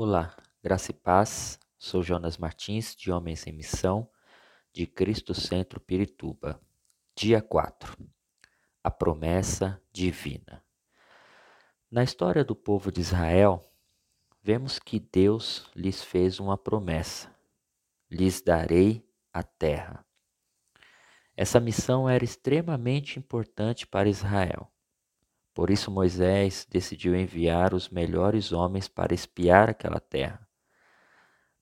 Olá, graça e paz. Sou Jonas Martins, de Homens em Missão, de Cristo Centro Pirituba. Dia 4. A promessa divina. Na história do povo de Israel, vemos que Deus lhes fez uma promessa: lhes darei a terra. Essa missão era extremamente importante para Israel. Por isso Moisés decidiu enviar os melhores homens para espiar aquela terra.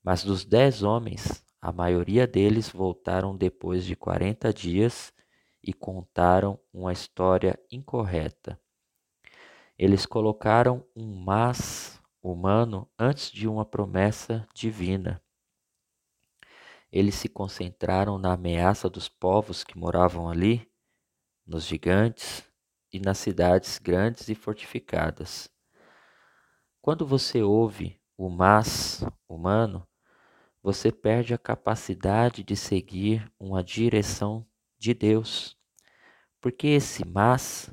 Mas dos dez homens, a maioria deles voltaram depois de quarenta dias e contaram uma história incorreta. Eles colocaram um mas humano antes de uma promessa divina. Eles se concentraram na ameaça dos povos que moravam ali, nos gigantes, e nas cidades grandes e fortificadas. Quando você ouve o mas humano, você perde a capacidade de seguir uma direção de Deus, porque esse mas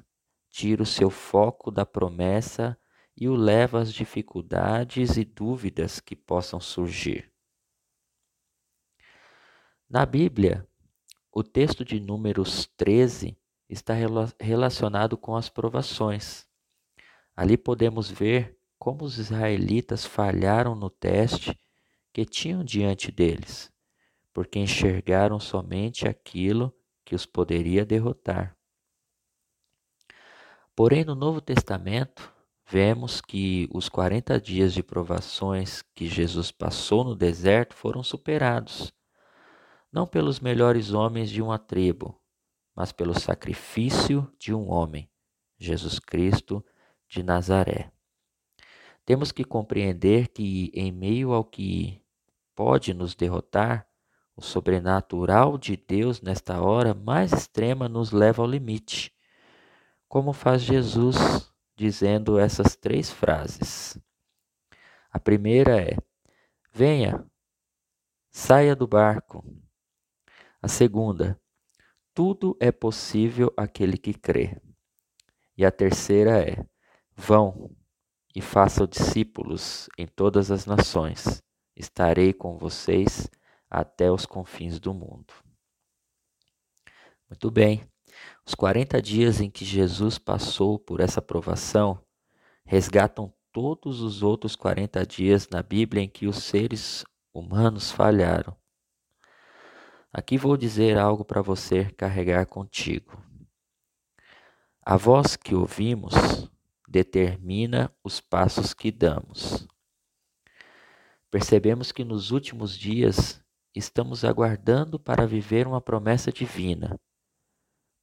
tira o seu foco da promessa e o leva às dificuldades e dúvidas que possam surgir. Na Bíblia, o texto de Números 13 está relacionado com as provações. Ali podemos ver como os israelitas falharam no teste que tinham diante deles, porque enxergaram somente aquilo que os poderia derrotar. Porém, no Novo Testamento, vemos que os 40 dias de provações que Jesus passou no deserto foram superados, não pelos melhores homens de uma tribo, mas pelo sacrifício de um homem, Jesus Cristo de Nazaré. Temos que compreender que, em meio ao que pode nos derrotar, o sobrenatural de Deus nesta hora mais extrema nos leva ao limite, como faz Jesus dizendo essas três frases. A primeira é: Venha, saia do barco. A segunda: tudo é possível aquele que crê. E a terceira é: vão e façam discípulos em todas as nações. Estarei com vocês até os confins do mundo. Muito bem. Os 40 dias em que Jesus passou por essa provação resgatam todos os outros 40 dias na Bíblia em que os seres humanos falharam. Aqui vou dizer algo para você carregar contigo. A voz que ouvimos determina os passos que damos. Percebemos que nos últimos dias estamos aguardando para viver uma promessa divina.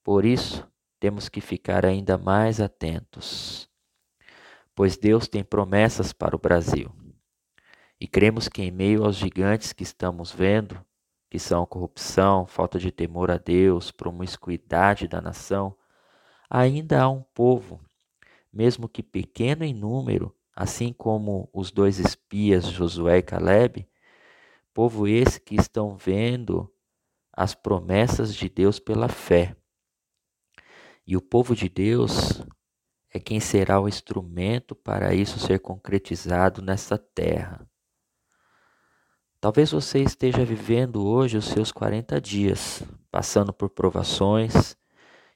Por isso, temos que ficar ainda mais atentos, pois Deus tem promessas para o Brasil. E cremos que, em meio aos gigantes que estamos vendo, que são corrupção, falta de temor a Deus, promiscuidade da nação, ainda há um povo, mesmo que pequeno em número, assim como os dois espias Josué e Caleb, povo esse que estão vendo as promessas de Deus pela fé. E o povo de Deus é quem será o instrumento para isso ser concretizado nessa terra. Talvez você esteja vivendo hoje os seus 40 dias, passando por provações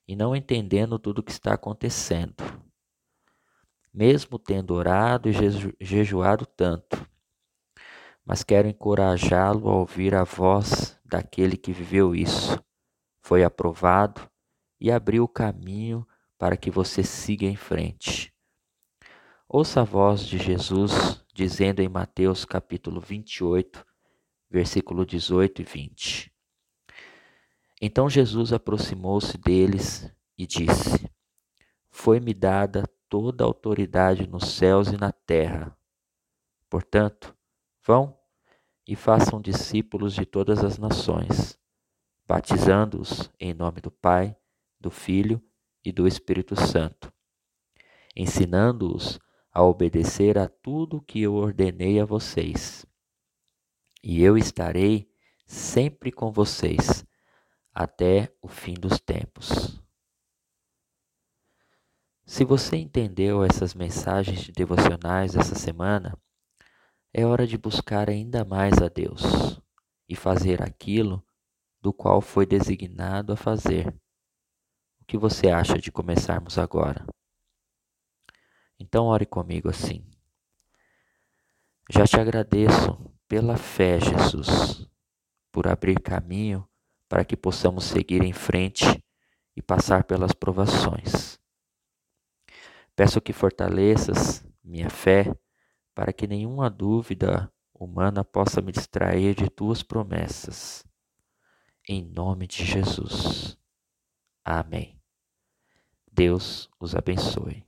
e não entendendo tudo o que está acontecendo. Mesmo tendo orado e jejuado tanto, mas quero encorajá-lo a ouvir a voz daquele que viveu isso, foi aprovado e abriu o caminho para que você siga em frente. Ouça a voz de Jesus dizendo em Mateus capítulo 28, versículo 18 e 20. Então Jesus aproximou-se deles e disse: Foi-me dada toda a autoridade nos céus e na terra. Portanto, vão e façam discípulos de todas as nações, batizando-os em nome do Pai, do Filho e do Espírito Santo, ensinando-os a obedecer a tudo que eu ordenei a vocês e eu estarei sempre com vocês até o fim dos tempos. Se você entendeu essas mensagens devocionais essa semana, É hora de buscar ainda mais a Deus e fazer aquilo do qual foi designado a fazer. O que você acha de começarmos agora? Então, ore comigo assim. Já te agradeço pela fé, Jesus, por abrir caminho para que possamos seguir em frente e passar pelas provações. Peço que fortaleças minha fé para que nenhuma dúvida humana possa me distrair de tuas promessas. Em nome de Jesus. Amém. Deus os abençoe.